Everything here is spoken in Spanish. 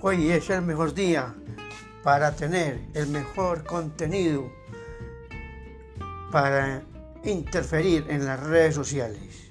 Hoy es el mejor día para tener el mejor contenido, para interferir en las redes sociales.